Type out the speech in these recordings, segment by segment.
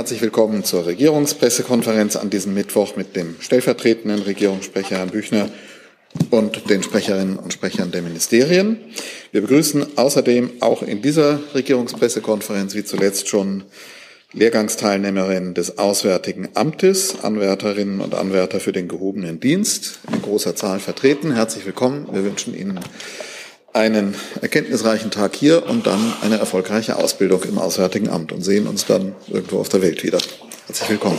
Herzlich willkommen zur Regierungspressekonferenz an diesem Mittwoch mit dem stellvertretenden Regierungssprecher Herrn Büchner und den Sprecherinnen und Sprechern der Ministerien. Wir begrüßen außerdem auch in dieser Regierungspressekonferenz wie zuletzt schon Lehrgangsteilnehmerinnen des Auswärtigen Amtes, Anwärterinnen und Anwärter für den gehobenen Dienst in großer Zahl vertreten. Herzlich willkommen. Wir wünschen Ihnen einen erkenntnisreichen Tag hier und dann eine erfolgreiche Ausbildung im Auswärtigen Amt und sehen uns dann irgendwo auf der Welt wieder. Herzlich willkommen.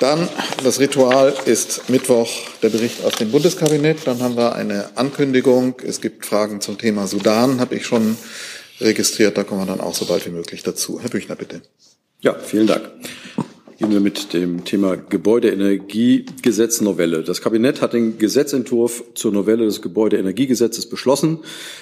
Dann das Ritual ist Mittwoch der Bericht aus dem Bundeskabinett. Dann haben wir eine Ankündigung. Es gibt Fragen zum Thema Sudan, habe ich schon registriert. Da kommen wir dann auch so bald wie möglich dazu. Herr Büchner, bitte. Ja, vielen Dank. Gehen wir mit dem Thema Gebäudeenergiegesetz Novelle. Das Kabinett hat den Gesetzentwurf zur Novelle des Gebäudeenergiegesetzes beschlossen.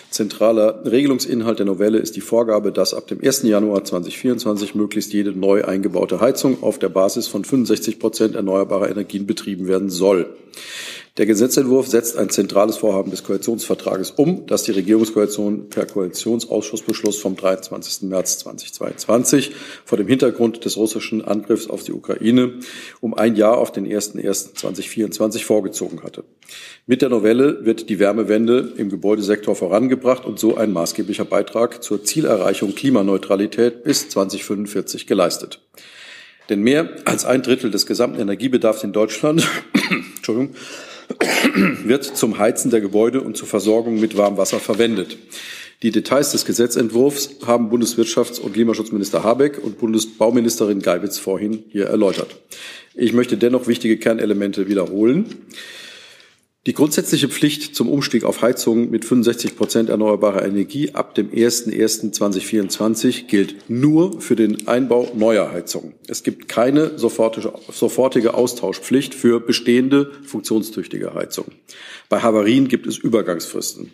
Zentraler Regelungsinhalt der Novelle ist die Vorgabe, dass ab dem 1. Januar 2024 möglichst jede neu eingebaute Heizung auf der Basis von 65 Prozent erneuerbarer Energien betrieben werden soll. Der Gesetzentwurf setzt ein zentrales Vorhaben des Koalitionsvertrages um, das die Regierungskoalition per Koalitionsausschussbeschluss vom 23. März 2022 vor dem Hintergrund des russischen Angriffs auf die Ukraine um ein Jahr auf den 01.01.2024 vorgezogen hatte. Mit der Novelle wird die Wärmewende im Gebäudesektor vorangebracht und so ein maßgeblicher Beitrag zur Zielerreichung Klimaneutralität bis 2045 geleistet. Denn mehr als ein Drittel des gesamten Energiebedarfs in Deutschland Entschuldigung, wird zum Heizen der Gebäude und zur Versorgung mit Warmwasser verwendet. Die Details des Gesetzentwurfs haben Bundeswirtschafts- und Klimaschutzminister Habeck und Bundesbauministerin Geibitz vorhin hier erläutert. Ich möchte dennoch wichtige Kernelemente wiederholen. Die grundsätzliche Pflicht zum Umstieg auf Heizungen mit 65 Prozent erneuerbarer Energie ab dem 01.01.2024 gilt nur für den Einbau neuer Heizungen. Es gibt keine sofortige Austauschpflicht für bestehende funktionstüchtige Heizungen. Bei Havarien gibt es Übergangsfristen.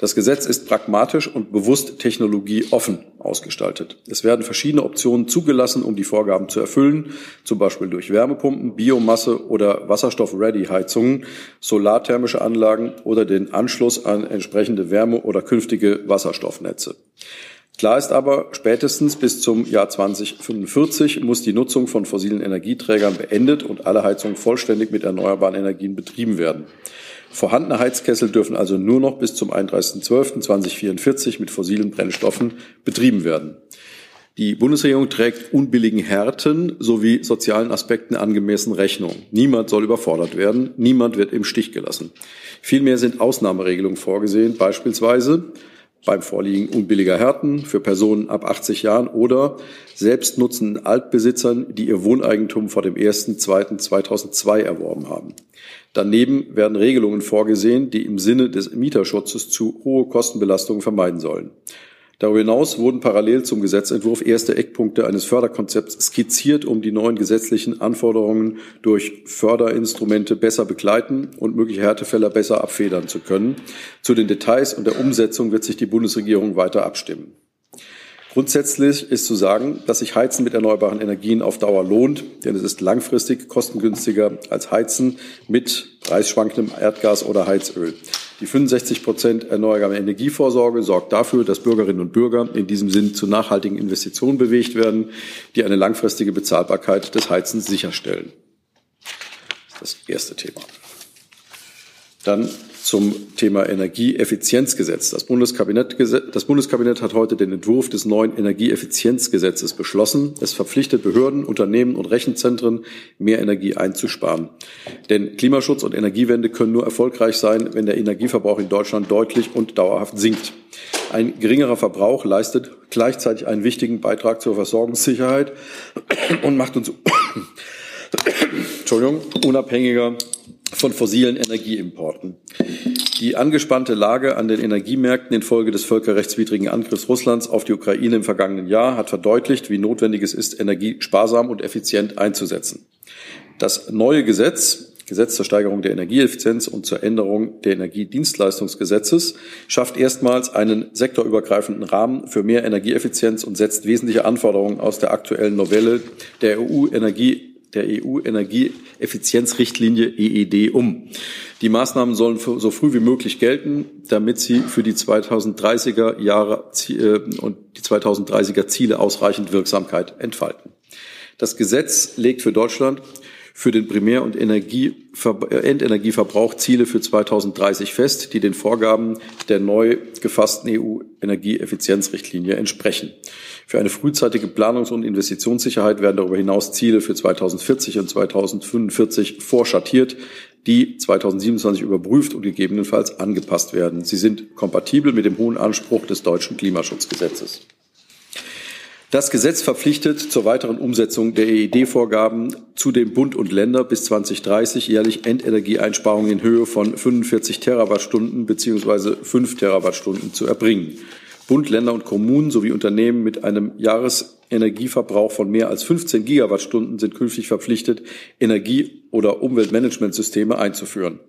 Das Gesetz ist pragmatisch und bewusst technologieoffen ausgestaltet. Es werden verschiedene Optionen zugelassen, um die Vorgaben zu erfüllen, zum Beispiel durch Wärmepumpen, Biomasse oder Wasserstoff-Ready-Heizungen, solarthermische Anlagen oder den Anschluss an entsprechende Wärme- oder künftige Wasserstoffnetze. Klar ist aber, spätestens bis zum Jahr 2045 muss die Nutzung von fossilen Energieträgern beendet und alle Heizungen vollständig mit erneuerbaren Energien betrieben werden. Vorhandene Heizkessel dürfen also nur noch bis zum 31.12.2044 mit fossilen Brennstoffen betrieben werden. Die Bundesregierung trägt unbilligen Härten sowie sozialen Aspekten angemessen Rechnung. Niemand soll überfordert werden, niemand wird im Stich gelassen. Vielmehr sind Ausnahmeregelungen vorgesehen, beispielsweise beim Vorliegen unbilliger Härten für Personen ab 80 Jahren oder selbstnutzenden Altbesitzern, die ihr Wohneigentum vor dem 1.2.2002 erworben haben. Daneben werden Regelungen vorgesehen, die im Sinne des Mieterschutzes zu hohe Kostenbelastungen vermeiden sollen. Darüber hinaus wurden parallel zum Gesetzentwurf erste Eckpunkte eines Förderkonzepts skizziert, um die neuen gesetzlichen Anforderungen durch Förderinstrumente besser begleiten und mögliche Härtefälle besser abfedern zu können. Zu den Details und der Umsetzung wird sich die Bundesregierung weiter abstimmen. Grundsätzlich ist zu sagen, dass sich Heizen mit erneuerbaren Energien auf Dauer lohnt, denn es ist langfristig kostengünstiger als Heizen mit preisschwankendem Erdgas oder Heizöl. Die 65 Prozent erneuerbare Energievorsorge sorgt dafür, dass Bürgerinnen und Bürger in diesem Sinn zu nachhaltigen Investitionen bewegt werden, die eine langfristige Bezahlbarkeit des Heizens sicherstellen. Das ist das erste Thema. Dann zum Thema Energieeffizienzgesetz. Das Bundeskabinett, das Bundeskabinett hat heute den Entwurf des neuen Energieeffizienzgesetzes beschlossen. Es verpflichtet Behörden, Unternehmen und Rechenzentren, mehr Energie einzusparen. Denn Klimaschutz und Energiewende können nur erfolgreich sein, wenn der Energieverbrauch in Deutschland deutlich und dauerhaft sinkt. Ein geringerer Verbrauch leistet gleichzeitig einen wichtigen Beitrag zur Versorgungssicherheit und macht uns Entschuldigung, unabhängiger von fossilen Energieimporten. Die angespannte Lage an den Energiemärkten infolge des völkerrechtswidrigen Angriffs Russlands auf die Ukraine im vergangenen Jahr hat verdeutlicht, wie notwendig es ist, Energie sparsam und effizient einzusetzen. Das neue Gesetz, Gesetz zur Steigerung der Energieeffizienz und zur Änderung der Energiedienstleistungsgesetzes, schafft erstmals einen sektorübergreifenden Rahmen für mehr Energieeffizienz und setzt wesentliche Anforderungen aus der aktuellen Novelle der EU-Energie der EU-Energieeffizienzrichtlinie EED um. Die Maßnahmen sollen so früh wie möglich gelten, damit sie für die 2030er Jahre äh, und die 2030er Ziele ausreichend Wirksamkeit entfalten. Das Gesetz legt für Deutschland für den Primär- und äh, Endenergieverbrauch Ziele für 2030 fest, die den Vorgaben der neu gefassten EU-Energieeffizienzrichtlinie entsprechen. Für eine frühzeitige Planungs- und Investitionssicherheit werden darüber hinaus Ziele für 2040 und 2045 vorschattiert, die 2027 überprüft und gegebenenfalls angepasst werden. Sie sind kompatibel mit dem hohen Anspruch des deutschen Klimaschutzgesetzes. Das Gesetz verpflichtet zur weiteren Umsetzung der EED-Vorgaben zudem Bund und Länder bis 2030 jährlich Endenergieeinsparungen in Höhe von 45 Terawattstunden bzw. 5 Terawattstunden zu erbringen. Bund, Länder und Kommunen sowie Unternehmen mit einem Jahresenergieverbrauch von mehr als 15 Gigawattstunden sind künftig verpflichtet, Energie- oder Umweltmanagementsysteme einzuführen.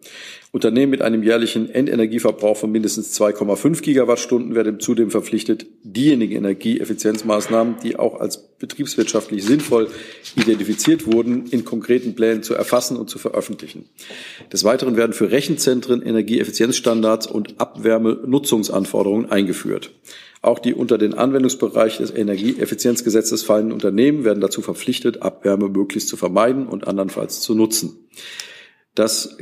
Unternehmen mit einem jährlichen Endenergieverbrauch von mindestens 2,5 Gigawattstunden werden zudem verpflichtet, diejenigen Energieeffizienzmaßnahmen, die auch als betriebswirtschaftlich sinnvoll identifiziert wurden, in konkreten Plänen zu erfassen und zu veröffentlichen. Des Weiteren werden für Rechenzentren Energieeffizienzstandards und Abwärmenutzungsanforderungen eingeführt. Auch die unter den Anwendungsbereich des Energieeffizienzgesetzes fallenden Unternehmen werden dazu verpflichtet, Abwärme möglichst zu vermeiden und andernfalls zu nutzen das,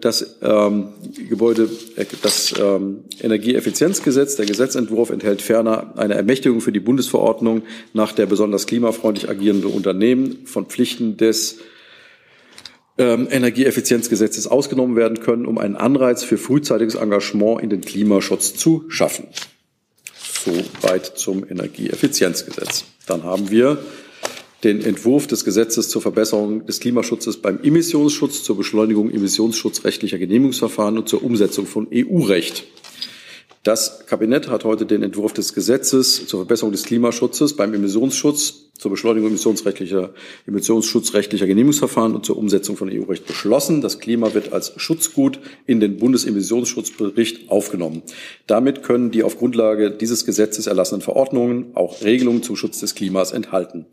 das ähm, Gebäude, äh, das ähm, Energieeffizienzgesetz, der Gesetzentwurf enthält ferner eine Ermächtigung für die Bundesverordnung, nach der besonders klimafreundlich agierende Unternehmen von Pflichten des ähm, Energieeffizienzgesetzes ausgenommen werden können, um einen Anreiz für frühzeitiges Engagement in den Klimaschutz zu schaffen. Soweit zum Energieeffizienzgesetz. Dann haben wir den Entwurf des Gesetzes zur Verbesserung des Klimaschutzes beim Emissionsschutz, zur Beschleunigung emissionsschutzrechtlicher Genehmigungsverfahren und zur Umsetzung von EU-Recht. Das Kabinett hat heute den Entwurf des Gesetzes zur Verbesserung des Klimaschutzes beim Emissionsschutz, zur Beschleunigung emissionsrechtlicher, emissionsschutzrechtlicher Genehmigungsverfahren und zur Umsetzung von EU-Recht beschlossen. Das Klima wird als Schutzgut in den Bundesemissionsschutzbericht aufgenommen. Damit können die auf Grundlage dieses Gesetzes erlassenen Verordnungen auch Regelungen zum Schutz des Klimas enthalten.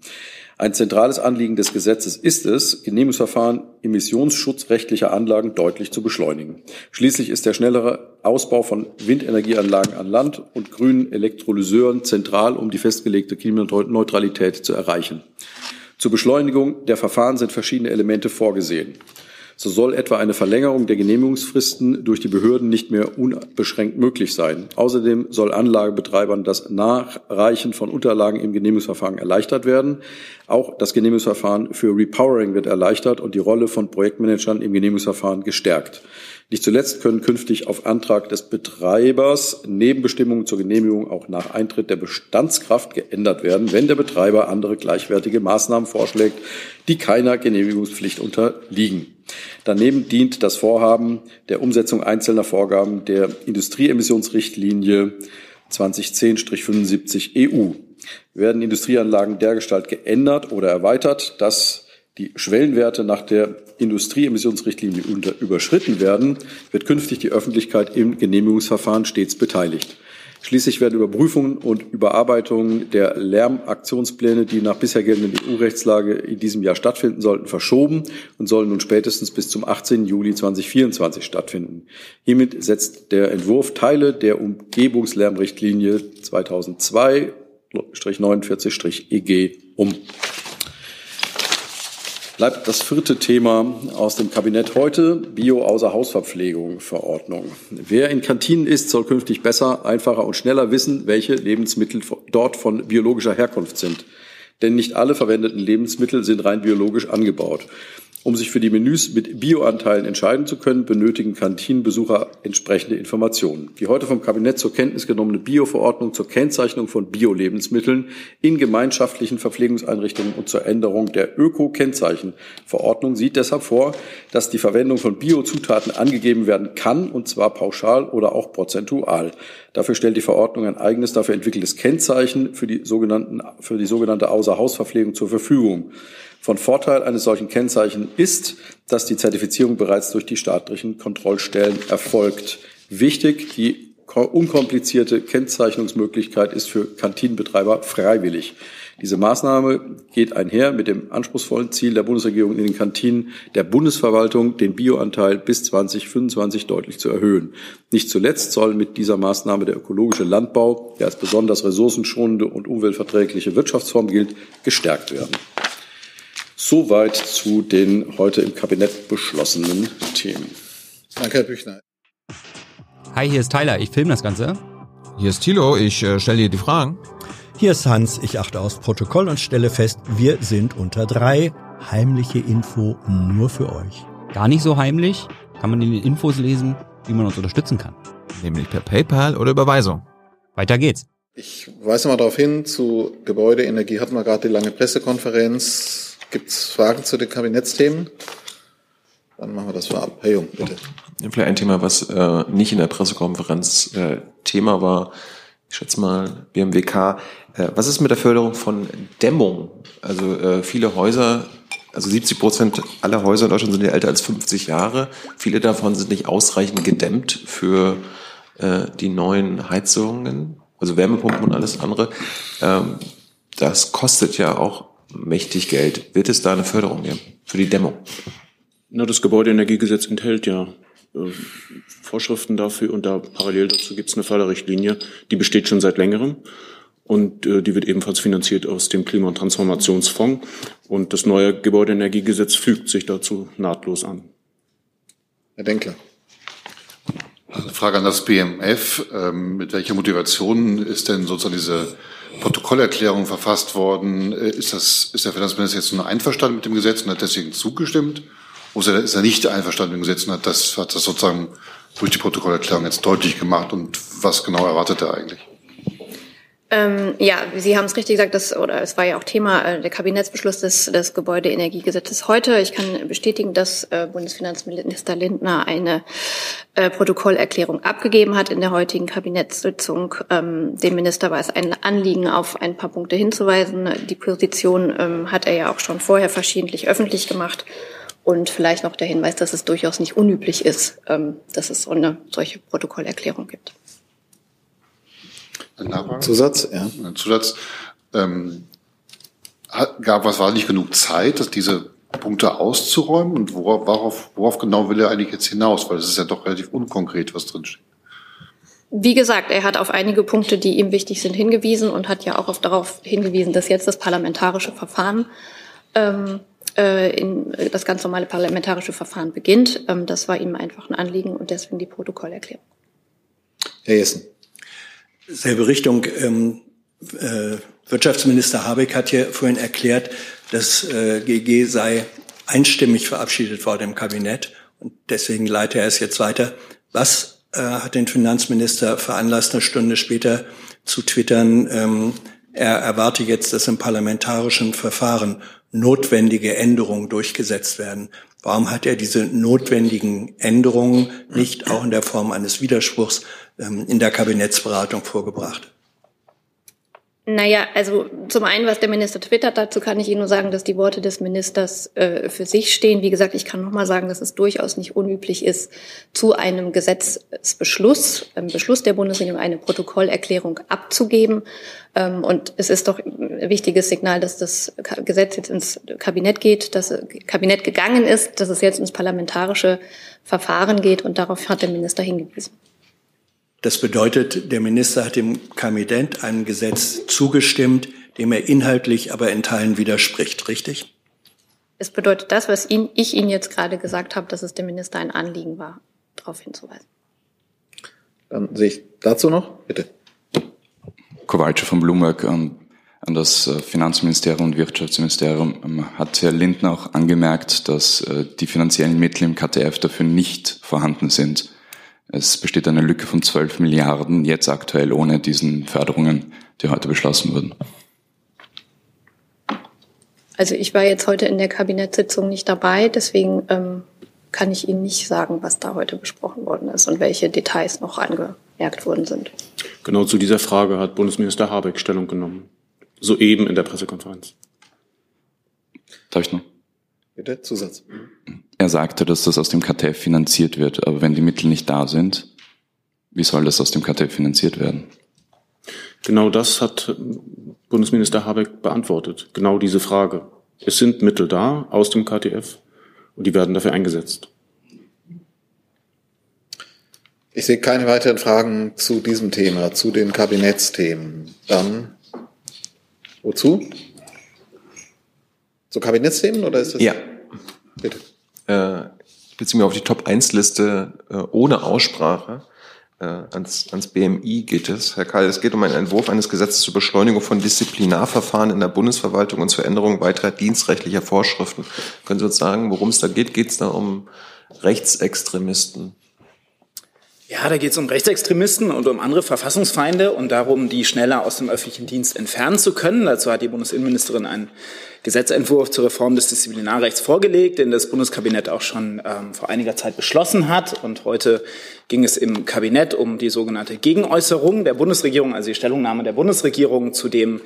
Ein zentrales Anliegen des Gesetzes ist es, Genehmigungsverfahren emissionsschutzrechtlicher Anlagen deutlich zu beschleunigen. Schließlich ist der schnellere Ausbau von Windenergieanlagen an Land und grünen Elektrolyseuren zentral, um die festgelegte Klimaneutralität zu erreichen. Zur Beschleunigung der Verfahren sind verschiedene Elemente vorgesehen. So soll etwa eine Verlängerung der Genehmigungsfristen durch die Behörden nicht mehr unbeschränkt möglich sein. Außerdem soll Anlagebetreibern das Nachreichen von Unterlagen im Genehmigungsverfahren erleichtert werden. Auch das Genehmigungsverfahren für Repowering wird erleichtert und die Rolle von Projektmanagern im Genehmigungsverfahren gestärkt. Nicht zuletzt können künftig auf Antrag des Betreibers Nebenbestimmungen zur Genehmigung auch nach Eintritt der Bestandskraft geändert werden, wenn der Betreiber andere gleichwertige Maßnahmen vorschlägt, die keiner Genehmigungspflicht unterliegen. Daneben dient das Vorhaben der Umsetzung einzelner Vorgaben der Industrieemissionsrichtlinie 2010-75 EU. Werden Industrieanlagen dergestalt geändert oder erweitert, dass die Schwellenwerte nach der Industrieemissionsrichtlinie überschritten werden, wird künftig die Öffentlichkeit im Genehmigungsverfahren stets beteiligt. Schließlich werden Überprüfungen und Überarbeitungen der Lärmaktionspläne, die nach bisher geltenden EU-Rechtslage in diesem Jahr stattfinden sollten, verschoben und sollen nun spätestens bis zum 18. Juli 2024 stattfinden. Hiermit setzt der Entwurf Teile der Umgebungslärmrichtlinie 2002-49-EG um bleibt das vierte Thema aus dem Kabinett heute, Bio-Außerhausverpflegung Verordnung. Wer in Kantinen isst, soll künftig besser, einfacher und schneller wissen, welche Lebensmittel dort von biologischer Herkunft sind. Denn nicht alle verwendeten Lebensmittel sind rein biologisch angebaut. Um sich für die Menüs mit Bioanteilen entscheiden zu können, benötigen Kantinenbesucher entsprechende Informationen. Die heute vom Kabinett zur Kenntnis genommene Bio-Verordnung zur Kennzeichnung von Bio-Lebensmitteln in gemeinschaftlichen Verpflegungseinrichtungen und zur Änderung der Öko-Kennzeichenverordnung sieht deshalb vor, dass die Verwendung von Biozutaten angegeben werden kann, und zwar pauschal oder auch prozentual. Dafür stellt die Verordnung ein eigenes dafür entwickeltes Kennzeichen für die, sogenannten, für die sogenannte Außerhausverpflegung zur Verfügung. Von Vorteil eines solchen Kennzeichens ist, dass die Zertifizierung bereits durch die staatlichen Kontrollstellen erfolgt. Wichtig, die unkomplizierte Kennzeichnungsmöglichkeit ist für Kantinenbetreiber freiwillig. Diese Maßnahme geht einher mit dem anspruchsvollen Ziel der Bundesregierung in den Kantinen der Bundesverwaltung, den Bioanteil bis 2025 deutlich zu erhöhen. Nicht zuletzt soll mit dieser Maßnahme der ökologische Landbau, der als besonders ressourcenschonende und umweltverträgliche Wirtschaftsform gilt, gestärkt werden. Soweit zu den heute im Kabinett beschlossenen Themen. Danke, Herr Büchner. Hi, hier ist Tyler, ich filme das Ganze. Hier ist Thilo, ich äh, stelle dir die Fragen. Hier ist Hans, ich achte aufs Protokoll und stelle fest, wir sind unter drei. Heimliche Info nur für euch. Gar nicht so heimlich, kann man in den Infos lesen, wie man uns unterstützen kann. Nämlich per PayPal oder Überweisung. Weiter geht's. Ich weise mal darauf hin, zu Gebäudeenergie hatten wir gerade die lange Pressekonferenz. Gibt's Fragen zu den Kabinettsthemen? Dann machen wir das vorab. Herr Jung, bitte. Vielleicht ein Thema, was äh, nicht in der Pressekonferenz äh, Thema war. Ich schätze mal BMWK. Äh, was ist mit der Förderung von Dämmung? Also äh, viele Häuser, also 70 Prozent aller Häuser in Deutschland sind ja älter als 50 Jahre. Viele davon sind nicht ausreichend gedämmt für äh, die neuen Heizungen, also Wärmepumpen und alles andere. Ähm, das kostet ja auch mächtig Geld. Wird es da eine Förderung geben für die Dämmung? Na, das Gebäudeenergiegesetz enthält ja äh, Vorschriften dafür und da parallel dazu gibt es eine Förderrichtlinie, die besteht schon seit längerem und äh, die wird ebenfalls finanziert aus dem Klima- und Transformationsfonds und das neue Gebäudeenergiegesetz fügt sich dazu nahtlos an. Herr Denkler. Also Frage an das BMF. Ähm, mit welcher Motivation ist denn sozusagen diese Protokollerklärung verfasst worden? Äh, ist, das, ist der Finanzminister jetzt nur einverstanden mit dem Gesetz und hat deswegen zugestimmt? Oder ist er nicht einverstanden mit dem Gesetz und hat das, hat das sozusagen durch die Protokollerklärung jetzt deutlich gemacht? Und was genau erwartet er eigentlich? Ähm, ja, Sie haben es richtig gesagt, das, oder es war ja auch Thema äh, der Kabinettsbeschluss des, des Gebäudeenergiegesetzes heute. Ich kann bestätigen, dass äh, Bundesfinanzminister Lindner eine äh, Protokollerklärung abgegeben hat in der heutigen Kabinettssitzung. Ähm, dem Minister war es ein Anliegen, auf ein paar Punkte hinzuweisen. Die Position ähm, hat er ja auch schon vorher verschiedentlich öffentlich gemacht. Und vielleicht noch der Hinweis, dass es durchaus nicht unüblich ist, ähm, dass es so eine solche Protokollerklärung gibt. Ein Zusatz, ja. Ein Zusatz. Ähm, gab, was war nicht genug Zeit, dass diese Punkte auszuräumen? Und worauf, worauf, genau will er eigentlich jetzt hinaus? Weil es ist ja doch relativ unkonkret, was drinsteht. Wie gesagt, er hat auf einige Punkte, die ihm wichtig sind, hingewiesen und hat ja auch auf, darauf hingewiesen, dass jetzt das parlamentarische Verfahren ähm, äh, in das ganz normale parlamentarische Verfahren beginnt. Ähm, das war ihm einfach ein Anliegen und deswegen die Protokollerklärung. Herr Jessen selbe Richtung. Ähm, äh, Wirtschaftsminister Habeck hat ja vorhin erklärt, das äh, GG sei einstimmig verabschiedet worden im Kabinett und deswegen leite er es jetzt weiter. Was äh, hat den Finanzminister veranlasst, eine Stunde später zu twittern, ähm, er erwarte jetzt, dass im parlamentarischen Verfahren notwendige Änderungen durchgesetzt werden. Warum hat er diese notwendigen Änderungen nicht auch in der Form eines Widerspruchs ähm, in der Kabinettsberatung vorgebracht? Naja, also zum einen, was der Minister twittert, dazu kann ich Ihnen nur sagen, dass die Worte des Ministers äh, für sich stehen. Wie gesagt, ich kann noch mal sagen, dass es durchaus nicht unüblich ist, zu einem Gesetzesbeschluss, einem Beschluss der Bundesregierung eine Protokollerklärung abzugeben. Ähm, und es ist doch ein wichtiges Signal, dass das Gesetz jetzt ins Kabinett geht, dass das Kabinett gegangen ist, dass es jetzt ins parlamentarische Verfahren geht. Und darauf hat der Minister hingewiesen. Das bedeutet, der Minister hat dem Kabinett einem Gesetz zugestimmt, dem er inhaltlich aber in Teilen widerspricht, richtig? Es bedeutet das, was ihn, ich Ihnen jetzt gerade gesagt habe, dass es dem Minister ein Anliegen war, darauf hinzuweisen. Dann sehe ich dazu noch, bitte. Kowalczyk von Bloomberg an, an das äh, Finanzministerium und Wirtschaftsministerium ähm, hat Herr Lindner auch angemerkt, dass äh, die finanziellen Mittel im KTF dafür nicht vorhanden sind. Es besteht eine Lücke von 12 Milliarden jetzt aktuell ohne diesen Förderungen, die heute beschlossen wurden. Also ich war jetzt heute in der Kabinettssitzung nicht dabei, deswegen ähm, kann ich Ihnen nicht sagen, was da heute besprochen worden ist und welche Details noch angemerkt worden sind. Genau zu dieser Frage hat Bundesminister Habeck Stellung genommen. Soeben in der Pressekonferenz. Darf ich noch? Bitte, Zusatz. Er sagte, dass das aus dem KTF finanziert wird, aber wenn die Mittel nicht da sind, wie soll das aus dem KTF finanziert werden? Genau das hat Bundesminister Habeck beantwortet. Genau diese Frage. Es sind Mittel da aus dem KTF und die werden dafür eingesetzt. Ich sehe keine weiteren Fragen zu diesem Thema, zu den Kabinettsthemen. Dann wozu? Zu Kabinettsthemen oder ist das? Ja. Bitte. Äh, ich auf die Top-1-Liste äh, ohne Aussprache. Äh, ans, ans BMI geht es. Herr Kahl, es geht um einen Entwurf eines Gesetzes zur Beschleunigung von Disziplinarverfahren in der Bundesverwaltung und zur Änderung weiterer dienstrechtlicher Vorschriften. Können Sie uns sagen, worum es da geht? Geht es da um Rechtsextremisten? Ja, da geht es um Rechtsextremisten und um andere Verfassungsfeinde und darum, die schneller aus dem öffentlichen Dienst entfernen zu können. Dazu hat die Bundesinnenministerin einen Gesetzentwurf zur Reform des Disziplinarrechts vorgelegt, den das Bundeskabinett auch schon ähm, vor einiger Zeit beschlossen hat. Und heute ging es im Kabinett um die sogenannte Gegenäußerung der Bundesregierung, also die Stellungnahme der Bundesregierung zu dem,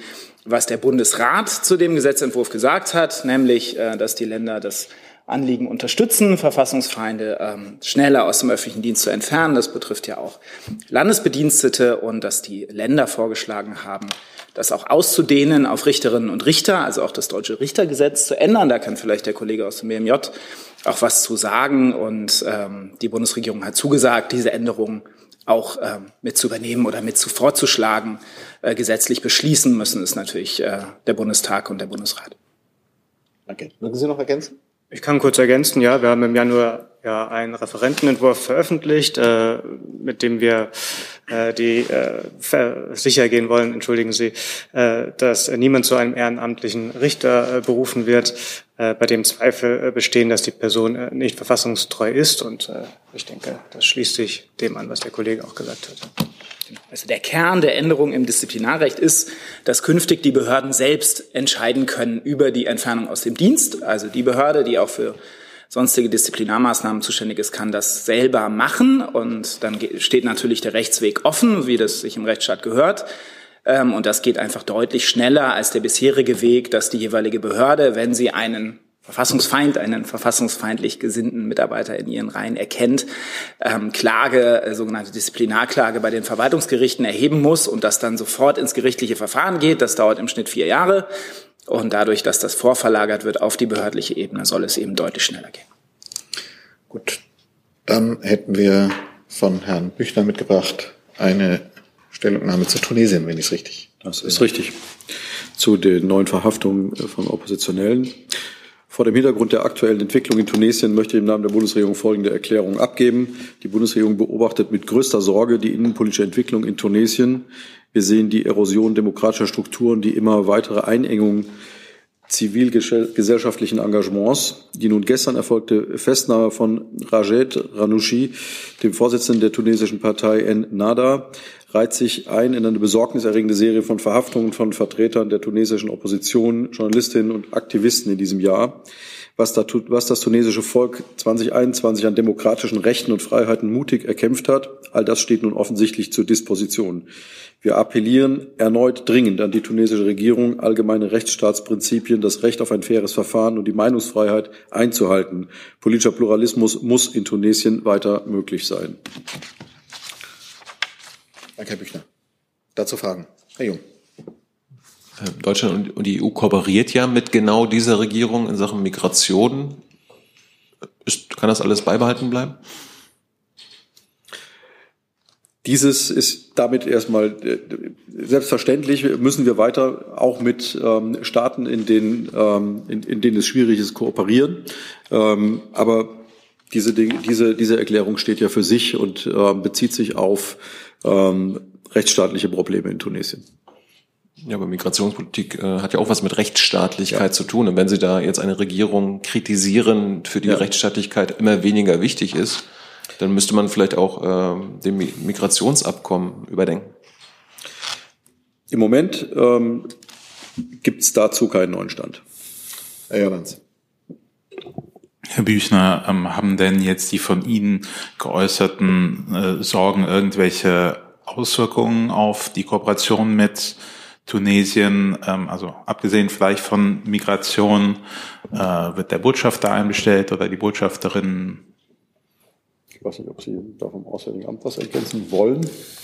was der Bundesrat zu dem Gesetzentwurf gesagt hat, nämlich, äh, dass die Länder das Anliegen unterstützen, Verfassungsfeinde ähm, schneller aus dem öffentlichen Dienst zu entfernen. Das betrifft ja auch Landesbedienstete und dass die Länder vorgeschlagen haben, das auch auszudehnen auf Richterinnen und Richter, also auch das deutsche Richtergesetz zu ändern. Da kann vielleicht der Kollege aus dem BMJ auch was zu sagen. Und ähm, die Bundesregierung hat zugesagt, diese Änderungen auch ähm, mit zu übernehmen oder mit zu vorzuschlagen. Äh, gesetzlich beschließen müssen es natürlich äh, der Bundestag und der Bundesrat. Danke. Mögen Sie noch ergänzen? Ich kann kurz ergänzen, ja, wir haben im Januar ja einen Referentenentwurf veröffentlicht, äh, mit dem wir äh, die äh, sicher gehen wollen, entschuldigen Sie, äh, dass niemand zu einem ehrenamtlichen Richter äh, berufen wird, äh, bei dem Zweifel äh, bestehen, dass die Person äh, nicht verfassungstreu ist. Und äh, ich denke, das schließt sich dem an, was der Kollege auch gesagt hat. Also der Kern der Änderung im Disziplinarrecht ist, dass künftig die Behörden selbst entscheiden können über die Entfernung aus dem Dienst. Also die Behörde, die auch für sonstige Disziplinarmaßnahmen zuständig ist, kann das selber machen. Und dann steht natürlich der Rechtsweg offen, wie das sich im Rechtsstaat gehört. Ähm, und das geht einfach deutlich schneller als der bisherige Weg, dass die jeweilige Behörde, wenn sie einen Verfassungsfeind, einen verfassungsfeindlich gesinnten Mitarbeiter in ihren Reihen erkennt, ähm, Klage, äh, sogenannte Disziplinarklage bei den Verwaltungsgerichten erheben muss und das dann sofort ins gerichtliche Verfahren geht. Das dauert im Schnitt vier Jahre. Und dadurch, dass das vorverlagert wird auf die behördliche Ebene, soll es eben deutlich schneller gehen. Gut, dann hätten wir von Herrn Büchner mitgebracht eine Stellungnahme zu Tunesien, wenn ich es richtig. Das ist richtig. Zu den neuen Verhaftungen von Oppositionellen. Vor dem Hintergrund der aktuellen Entwicklung in Tunesien möchte ich im Namen der Bundesregierung folgende Erklärung abgeben. Die Bundesregierung beobachtet mit größter Sorge die innenpolitische Entwicklung in Tunesien. Wir sehen die Erosion demokratischer Strukturen, die immer weitere Einengung zivilgesellschaftlichen Engagements. Die nun gestern erfolgte Festnahme von Rajet Ranouchi, dem Vorsitzenden der tunesischen Partei Ennahda, reiht sich ein in eine besorgniserregende Serie von Verhaftungen von Vertretern der tunesischen Opposition, Journalistinnen und Aktivisten in diesem Jahr. Was, da, was das tunesische Volk 2021 an demokratischen Rechten und Freiheiten mutig erkämpft hat, all das steht nun offensichtlich zur Disposition. Wir appellieren erneut dringend an die tunesische Regierung, allgemeine Rechtsstaatsprinzipien, das Recht auf ein faires Verfahren und die Meinungsfreiheit einzuhalten. Politischer Pluralismus muss in Tunesien weiter möglich sein. Danke, Herr Büchner. Dazu Fragen. Herr Jung. Deutschland und die EU kooperiert ja mit genau dieser Regierung in Sachen Migration. Ist, kann das alles beibehalten bleiben? Dieses ist damit erstmal äh, selbstverständlich müssen wir weiter auch mit ähm, Staaten, in denen, ähm, in, in denen es schwierig ist, kooperieren. Ähm, aber diese, diese, diese Erklärung steht ja für sich und äh, bezieht sich auf ähm, rechtsstaatliche Probleme in Tunesien. Ja, aber Migrationspolitik äh, hat ja auch was mit Rechtsstaatlichkeit ja. zu tun. Und wenn Sie da jetzt eine Regierung kritisieren, für die ja. Rechtsstaatlichkeit immer weniger wichtig ist, dann müsste man vielleicht auch äh, den Migrationsabkommen überdenken. Im Moment ähm, gibt es dazu keinen neuen Stand. Herr Jordans. Herr Büchner, ähm, haben denn jetzt die von Ihnen geäußerten äh, Sorgen irgendwelche Auswirkungen auf die Kooperation mit Tunesien? Ähm, also abgesehen vielleicht von Migration, äh, wird der Botschafter einbestellt oder die Botschafterin? Ich weiß nicht, ob Sie da vom Auswärtigen Amt was ergänzen wollen.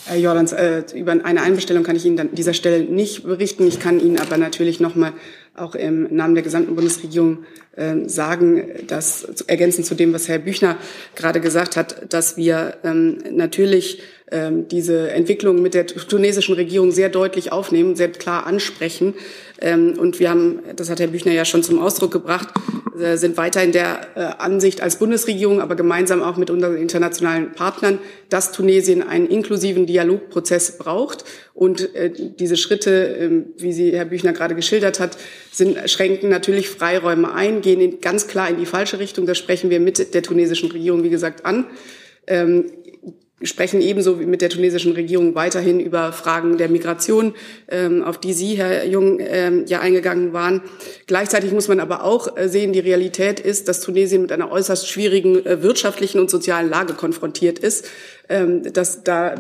Herr Jordans, äh, über eine Einbestellung kann ich Ihnen an dieser Stelle nicht berichten. Ich kann Ihnen aber natürlich noch mal auch im Namen der gesamten Bundesregierung äh, sagen, dass ergänzend zu dem, was Herr Büchner gerade gesagt hat, dass wir ähm, natürlich ähm, diese Entwicklung mit der tunesischen Regierung sehr deutlich aufnehmen, sehr klar ansprechen. Ähm, und wir haben, das hat Herr Büchner ja schon zum Ausdruck gebracht, äh, sind weiter in der äh, Ansicht als Bundesregierung, aber gemeinsam auch mit unseren internationalen Partnern, dass Tunesien einen inklusiven Dialogprozess braucht. Und äh, diese Schritte, ähm, wie sie Herr Büchner gerade geschildert hat, sind, schränken natürlich Freiräume ein, gehen ganz klar in die falsche Richtung. Das sprechen wir mit der tunesischen Regierung, wie gesagt, an. Sprechen ebenso wie mit der tunesischen Regierung weiterhin über Fragen der Migration, ähm, auf die Sie, Herr Jung, ähm, ja eingegangen waren. Gleichzeitig muss man aber auch äh, sehen, die Realität ist, dass Tunesien mit einer äußerst schwierigen äh, wirtschaftlichen und sozialen Lage konfrontiert ist. Ähm, dass da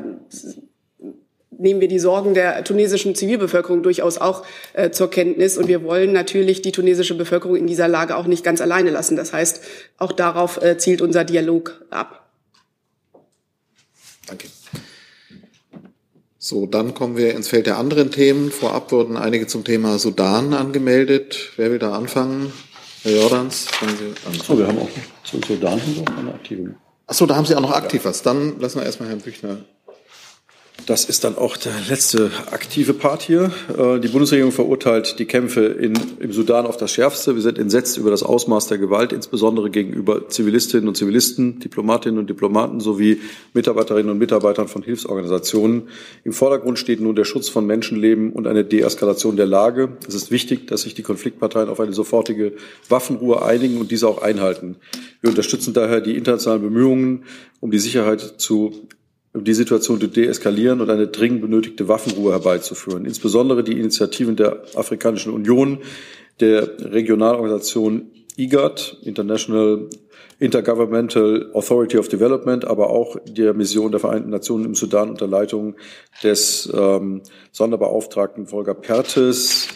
nehmen wir die Sorgen der tunesischen Zivilbevölkerung durchaus auch äh, zur Kenntnis. Und wir wollen natürlich die tunesische Bevölkerung in dieser Lage auch nicht ganz alleine lassen. Das heißt, auch darauf äh, zielt unser Dialog ab. Danke. So, dann kommen wir ins Feld der anderen Themen. Vorab wurden einige zum Thema Sudan angemeldet. Wer will da anfangen? Herr Jordans, fangen Sie an. So, wir haben auch zum Sudan noch eine aktive. Ach so, da haben Sie auch noch aktiv was. Dann lassen wir erstmal Herrn Büchner das ist dann auch der letzte aktive Part hier. Äh, die Bundesregierung verurteilt die Kämpfe in, im Sudan auf das Schärfste. Wir sind entsetzt über das Ausmaß der Gewalt, insbesondere gegenüber Zivilistinnen und Zivilisten, Diplomatinnen und Diplomaten sowie Mitarbeiterinnen und Mitarbeitern von Hilfsorganisationen. Im Vordergrund steht nun der Schutz von Menschenleben und eine Deeskalation der Lage. Es ist wichtig, dass sich die Konfliktparteien auf eine sofortige Waffenruhe einigen und diese auch einhalten. Wir unterstützen daher die internationalen Bemühungen, um die Sicherheit zu die Situation zu deeskalieren und eine dringend benötigte Waffenruhe herbeizuführen. Insbesondere die Initiativen der Afrikanischen Union, der Regionalorganisation IGAD, International Intergovernmental Authority of Development, aber auch der Mission der Vereinten Nationen im Sudan unter Leitung des ähm, Sonderbeauftragten Volker Pertes,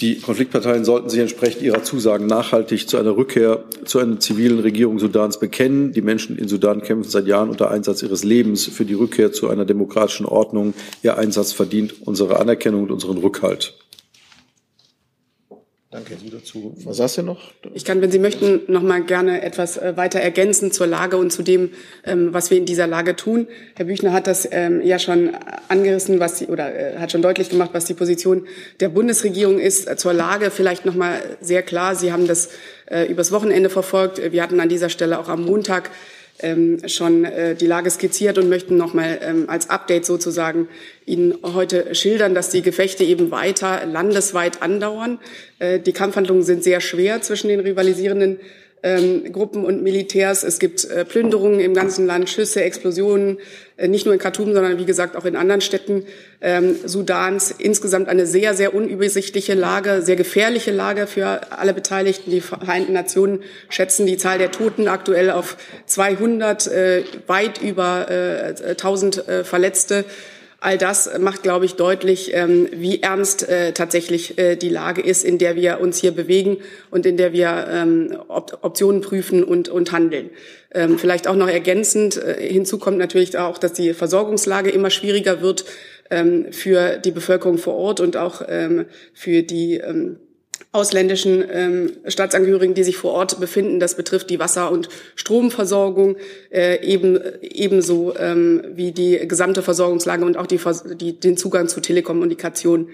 die Konfliktparteien sollten sich entsprechend ihrer Zusagen nachhaltig zu einer Rückkehr zu einer zivilen Regierung Sudans bekennen. Die Menschen in Sudan kämpfen seit Jahren unter Einsatz ihres Lebens für die Rückkehr zu einer demokratischen Ordnung. Ihr Einsatz verdient unsere Anerkennung und unseren Rückhalt. Danke. Sie dazu. Was sagst du noch? Ich kann, wenn Sie möchten, noch mal gerne etwas äh, weiter ergänzen zur Lage und zu dem, ähm, was wir in dieser Lage tun. Herr Büchner hat das ähm, ja schon angerissen, was Sie, oder äh, hat schon deutlich gemacht, was die Position der Bundesregierung ist äh, zur Lage. Vielleicht noch mal sehr klar. Sie haben das übers Wochenende verfolgt. Wir hatten an dieser Stelle auch am Montag schon äh, die Lage skizziert und möchten nochmal ähm, als Update sozusagen Ihnen heute schildern, dass die Gefechte eben weiter landesweit andauern. Äh, die Kampfhandlungen sind sehr schwer zwischen den rivalisierenden ähm, Gruppen und Militärs. Es gibt äh, Plünderungen im ganzen Land, Schüsse, Explosionen, äh, nicht nur in Khartoum, sondern wie gesagt auch in anderen Städten ähm, Sudans. Insgesamt eine sehr, sehr unübersichtliche Lage, sehr gefährliche Lage für alle Beteiligten. Die Vereinten Nationen schätzen die Zahl der Toten aktuell auf 200, äh, weit über äh, 1000 äh, Verletzte. All das macht, glaube ich, deutlich, ähm, wie ernst äh, tatsächlich äh, die Lage ist, in der wir uns hier bewegen und in der wir ähm, Optionen prüfen und, und handeln. Ähm, vielleicht auch noch ergänzend, äh, hinzu kommt natürlich auch, dass die Versorgungslage immer schwieriger wird für die Bevölkerung vor Ort und auch für die ausländischen ähm, Staatsangehörigen, die sich vor Ort befinden. Das betrifft die Wasser- und Stromversorgung äh, eben, ebenso ähm, wie die gesamte Versorgungslage und auch die, die, den Zugang zu Telekommunikation.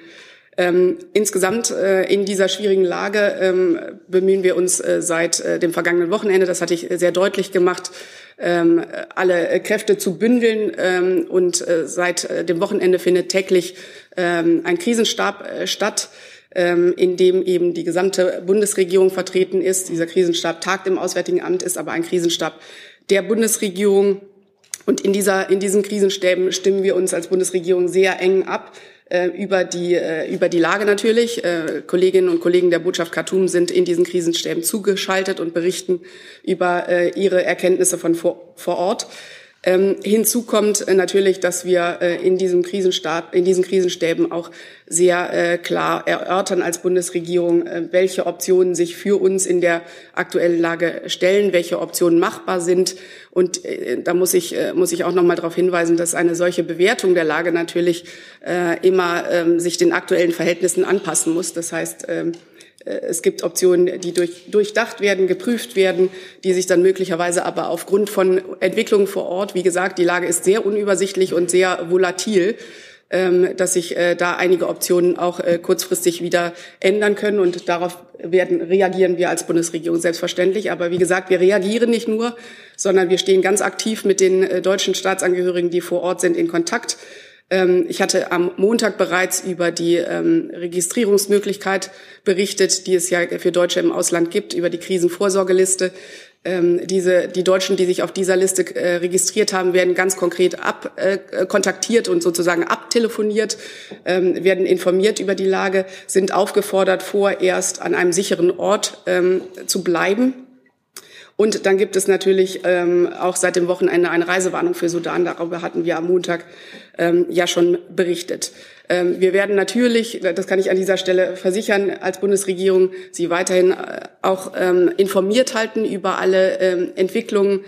Ähm, insgesamt äh, in dieser schwierigen Lage ähm, bemühen wir uns äh, seit äh, dem vergangenen Wochenende, das hatte ich sehr deutlich gemacht, ähm, alle Kräfte zu bündeln. Ähm, und äh, seit äh, dem Wochenende findet täglich ähm, ein Krisenstab äh, statt ähm, in dem eben die gesamte Bundesregierung vertreten ist. Dieser Krisenstab tagt im Auswärtigen Amt, ist aber ein Krisenstab der Bundesregierung. Und in, dieser, in diesen Krisenstäben stimmen wir uns als Bundesregierung sehr eng ab äh, über die, äh, über die Lage natürlich. Äh, Kolleginnen und Kollegen der Botschaft Khartoum sind in diesen Krisenstäben zugeschaltet und berichten über ihre Erkenntnisse von vor, vor Ort. Ähm, hinzu kommt äh, natürlich, dass wir äh, in diesem Krisenstab, in diesen Krisenstäben auch sehr äh, klar erörtern als Bundesregierung, äh, welche Optionen sich für uns in der aktuellen Lage stellen, welche Optionen machbar sind. Und äh, da muss ich, äh, muss ich auch noch mal darauf hinweisen, dass eine solche Bewertung der Lage natürlich immer ähm, sich den aktuellen Verhältnissen anpassen muss. Das heißt, ähm, äh, es gibt Optionen, die durch, durchdacht werden, geprüft werden, die sich dann möglicherweise aber aufgrund von Entwicklungen vor Ort, wie gesagt, die Lage ist sehr unübersichtlich und sehr volatil, ähm, dass sich äh, da einige Optionen auch äh, kurzfristig wieder ändern können. Und darauf werden, reagieren wir als Bundesregierung selbstverständlich. Aber wie gesagt, wir reagieren nicht nur, sondern wir stehen ganz aktiv mit den deutschen Staatsangehörigen, die vor Ort sind, in Kontakt ich hatte am Montag bereits über die ähm, Registrierungsmöglichkeit berichtet, die es ja für Deutsche im Ausland gibt, über die Krisenvorsorgeliste. Ähm, diese, die Deutschen, die sich auf dieser Liste äh, registriert haben, werden ganz konkret ab, äh, kontaktiert und sozusagen abtelefoniert, ähm, werden informiert über die Lage, sind aufgefordert, vorerst an einem sicheren Ort ähm, zu bleiben und dann gibt es natürlich ähm, auch seit dem Wochenende eine Reisewarnung für Sudan. Darüber hatten wir am Montag ähm, ja schon berichtet. Ähm, wir werden natürlich, das kann ich an dieser Stelle versichern, als Bundesregierung Sie weiterhin äh, auch ähm, informiert halten über alle ähm, Entwicklungen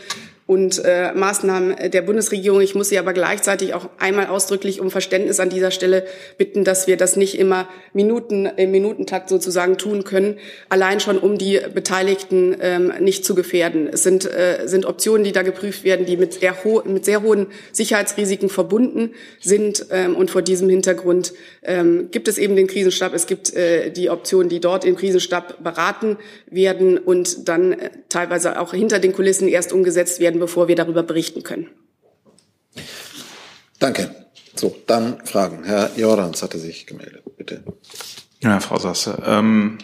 und äh, Maßnahmen der Bundesregierung. Ich muss Sie aber gleichzeitig auch einmal ausdrücklich um Verständnis an dieser Stelle bitten, dass wir das nicht immer Minuten im Minutentakt sozusagen tun können, allein schon um die Beteiligten ähm, nicht zu gefährden. Es sind, äh, sind Optionen, die da geprüft werden, die mit sehr, ho mit sehr hohen Sicherheitsrisiken verbunden sind. Ähm, und vor diesem Hintergrund ähm, gibt es eben den Krisenstab. Es gibt äh, die Optionen, die dort im Krisenstab beraten werden und dann äh, teilweise auch hinter den Kulissen erst umgesetzt werden bevor wir darüber berichten können. Danke. So, dann Fragen. Herr Jordans hatte sich gemeldet, bitte. Ja, Frau Sasse. Ähm,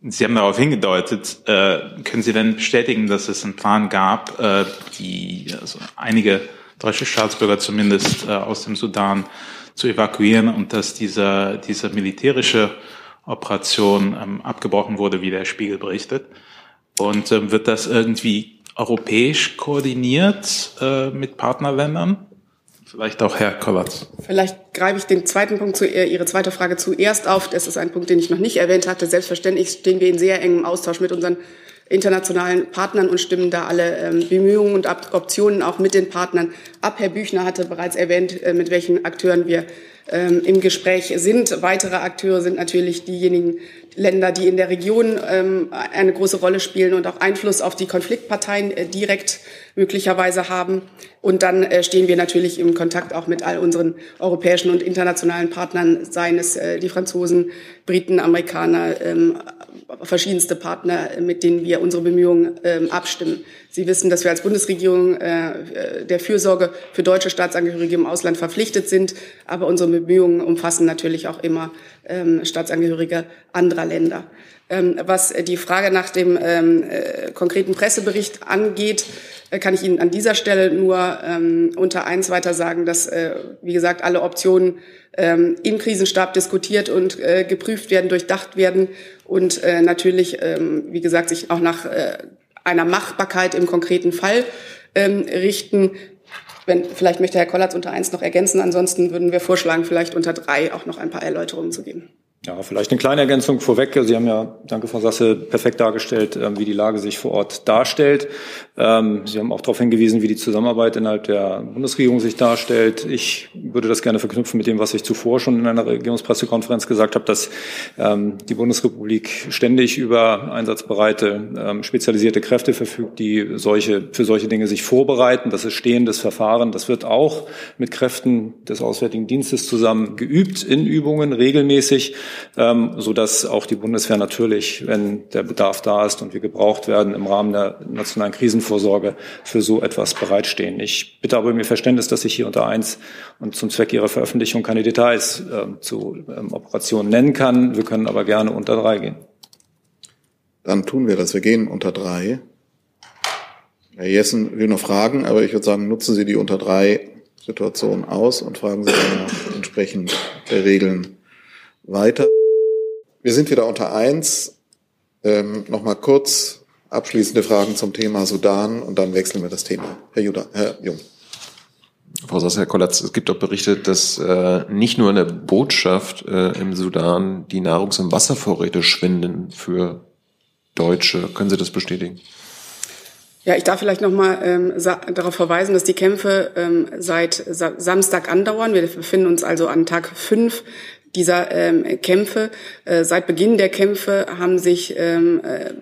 Sie haben darauf hingedeutet. Äh, können Sie denn bestätigen, dass es einen Plan gab, äh, die also einige deutsche Staatsbürger zumindest äh, aus dem Sudan zu evakuieren und dass diese, diese militärische Operation ähm, abgebrochen wurde, wie der Spiegel berichtet? Und ähm, wird das irgendwie europäisch koordiniert äh, mit Partnerländern? Vielleicht auch Herr Kollatz. Vielleicht greife ich den zweiten Punkt zu äh, Ihre zweite Frage zuerst auf. Das ist ein Punkt, den ich noch nicht erwähnt hatte. Selbstverständlich stehen wir in sehr engem Austausch mit unseren internationalen Partnern und stimmen da alle ähm, Bemühungen und Optionen auch mit den Partnern ab. Herr Büchner hatte bereits erwähnt, äh, mit welchen Akteuren wir ähm, im Gespräch sind. Weitere Akteure sind natürlich diejenigen Länder, die in der Region ähm, eine große Rolle spielen und auch Einfluss auf die Konfliktparteien äh, direkt möglicherweise haben. Und dann äh, stehen wir natürlich im Kontakt auch mit all unseren europäischen und internationalen Partnern, seien es äh, die Franzosen, Briten, Amerikaner, ähm, verschiedenste Partner, mit denen wir unsere Bemühungen ähm, abstimmen. Sie wissen, dass wir als Bundesregierung äh, der Fürsorge für deutsche Staatsangehörige im Ausland verpflichtet sind, aber unsere Bemühungen umfassen natürlich auch immer ähm, Staatsangehörige anderer Länder. Ähm, was die Frage nach dem ähm, äh, konkreten Pressebericht angeht, äh, kann ich Ihnen an dieser Stelle nur ähm, unter eins weiter sagen, dass, äh, wie gesagt, alle Optionen ähm, im Krisenstab diskutiert und äh, geprüft werden, durchdacht werden und äh, natürlich, ähm, wie gesagt, sich auch nach äh, einer Machbarkeit im konkreten Fall ähm, richten. Wenn, vielleicht möchte Herr Kollatz unter eins noch ergänzen. Ansonsten würden wir vorschlagen, vielleicht unter drei auch noch ein paar Erläuterungen zu geben. Ja, vielleicht eine kleine Ergänzung vorweg. Sie haben ja, danke Frau Sasse, perfekt dargestellt, ähm, wie die Lage sich vor Ort darstellt. Ähm, Sie haben auch darauf hingewiesen, wie die Zusammenarbeit innerhalb der Bundesregierung sich darstellt. Ich würde das gerne verknüpfen mit dem, was ich zuvor schon in einer Regierungspressekonferenz gesagt habe, dass ähm, die Bundesrepublik ständig über einsatzbereite, spezialisierte Kräfte verfügt, die solche, für solche Dinge sich vorbereiten. Das ist stehendes Verfahren. Das wird auch mit Kräften des Auswärtigen Dienstes zusammen geübt in Übungen regelmäßig ähm, so dass auch die Bundeswehr natürlich, wenn der Bedarf da ist und wir gebraucht werden, im Rahmen der nationalen Krisenvorsorge für so etwas bereitstehen. Ich bitte aber mir Verständnis, dass ich hier unter eins und zum Zweck Ihrer Veröffentlichung keine Details äh, zu ähm, Operationen nennen kann. Wir können aber gerne unter drei gehen. Dann tun wir das. Wir gehen unter drei. Herr Jessen will noch fragen, aber ich würde sagen, nutzen Sie die unter drei Situation aus und fragen Sie danach entsprechend der Regeln weiter. Wir sind wieder unter eins. Ähm, Nochmal kurz abschließende Fragen zum Thema Sudan und dann wechseln wir das Thema. Herr, Juda, Herr Jung. Frau Sasser, Herr Kollatz, es gibt auch Berichte, dass äh, nicht nur in der Botschaft äh, im Sudan die Nahrungs- und Wasservorräte schwinden für Deutsche. Können Sie das bestätigen? Ja, ich darf vielleicht noch mal ähm, darauf verweisen, dass die Kämpfe ähm, seit Sa Samstag andauern. Wir befinden uns also an Tag fünf dieser ähm, Kämpfe. Äh, seit Beginn der Kämpfe haben sich ähm, äh,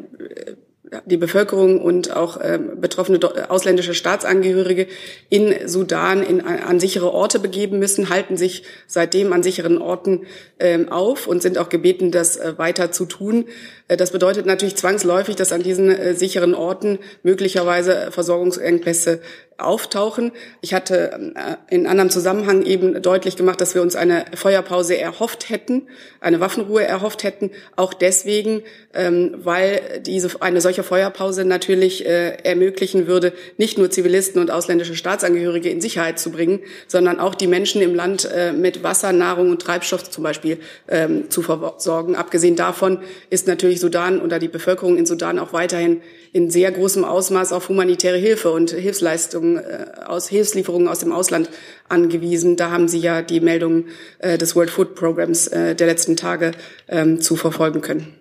die Bevölkerung und auch ähm, betroffene ausländische Staatsangehörige in Sudan in, an sichere Orte begeben müssen, halten sich seitdem an sicheren Orten ähm, auf und sind auch gebeten, das äh, weiter zu tun. Äh, das bedeutet natürlich zwangsläufig, dass an diesen äh, sicheren Orten möglicherweise Versorgungsengpässe auftauchen. Ich hatte äh, in anderem Zusammenhang eben deutlich gemacht, dass wir uns eine Feuerpause erhofft hätten, eine Waffenruhe erhofft hätten, auch deswegen, ähm, weil diese eine solche Feuerpause natürlich äh, ermöglichen würde, nicht nur Zivilisten und ausländische Staatsangehörige in Sicherheit zu bringen, sondern auch die Menschen im Land äh, mit Wasser, Nahrung und Treibstoff zum Beispiel ähm, zu versorgen. Abgesehen davon ist natürlich Sudan oder die Bevölkerung in Sudan auch weiterhin in sehr großem Ausmaß auf humanitäre Hilfe und Hilfsleistungen äh, aus Hilfslieferungen aus dem Ausland angewiesen. Da haben Sie ja die Meldungen äh, des World Food Programs äh, der letzten Tage ähm, zu verfolgen können.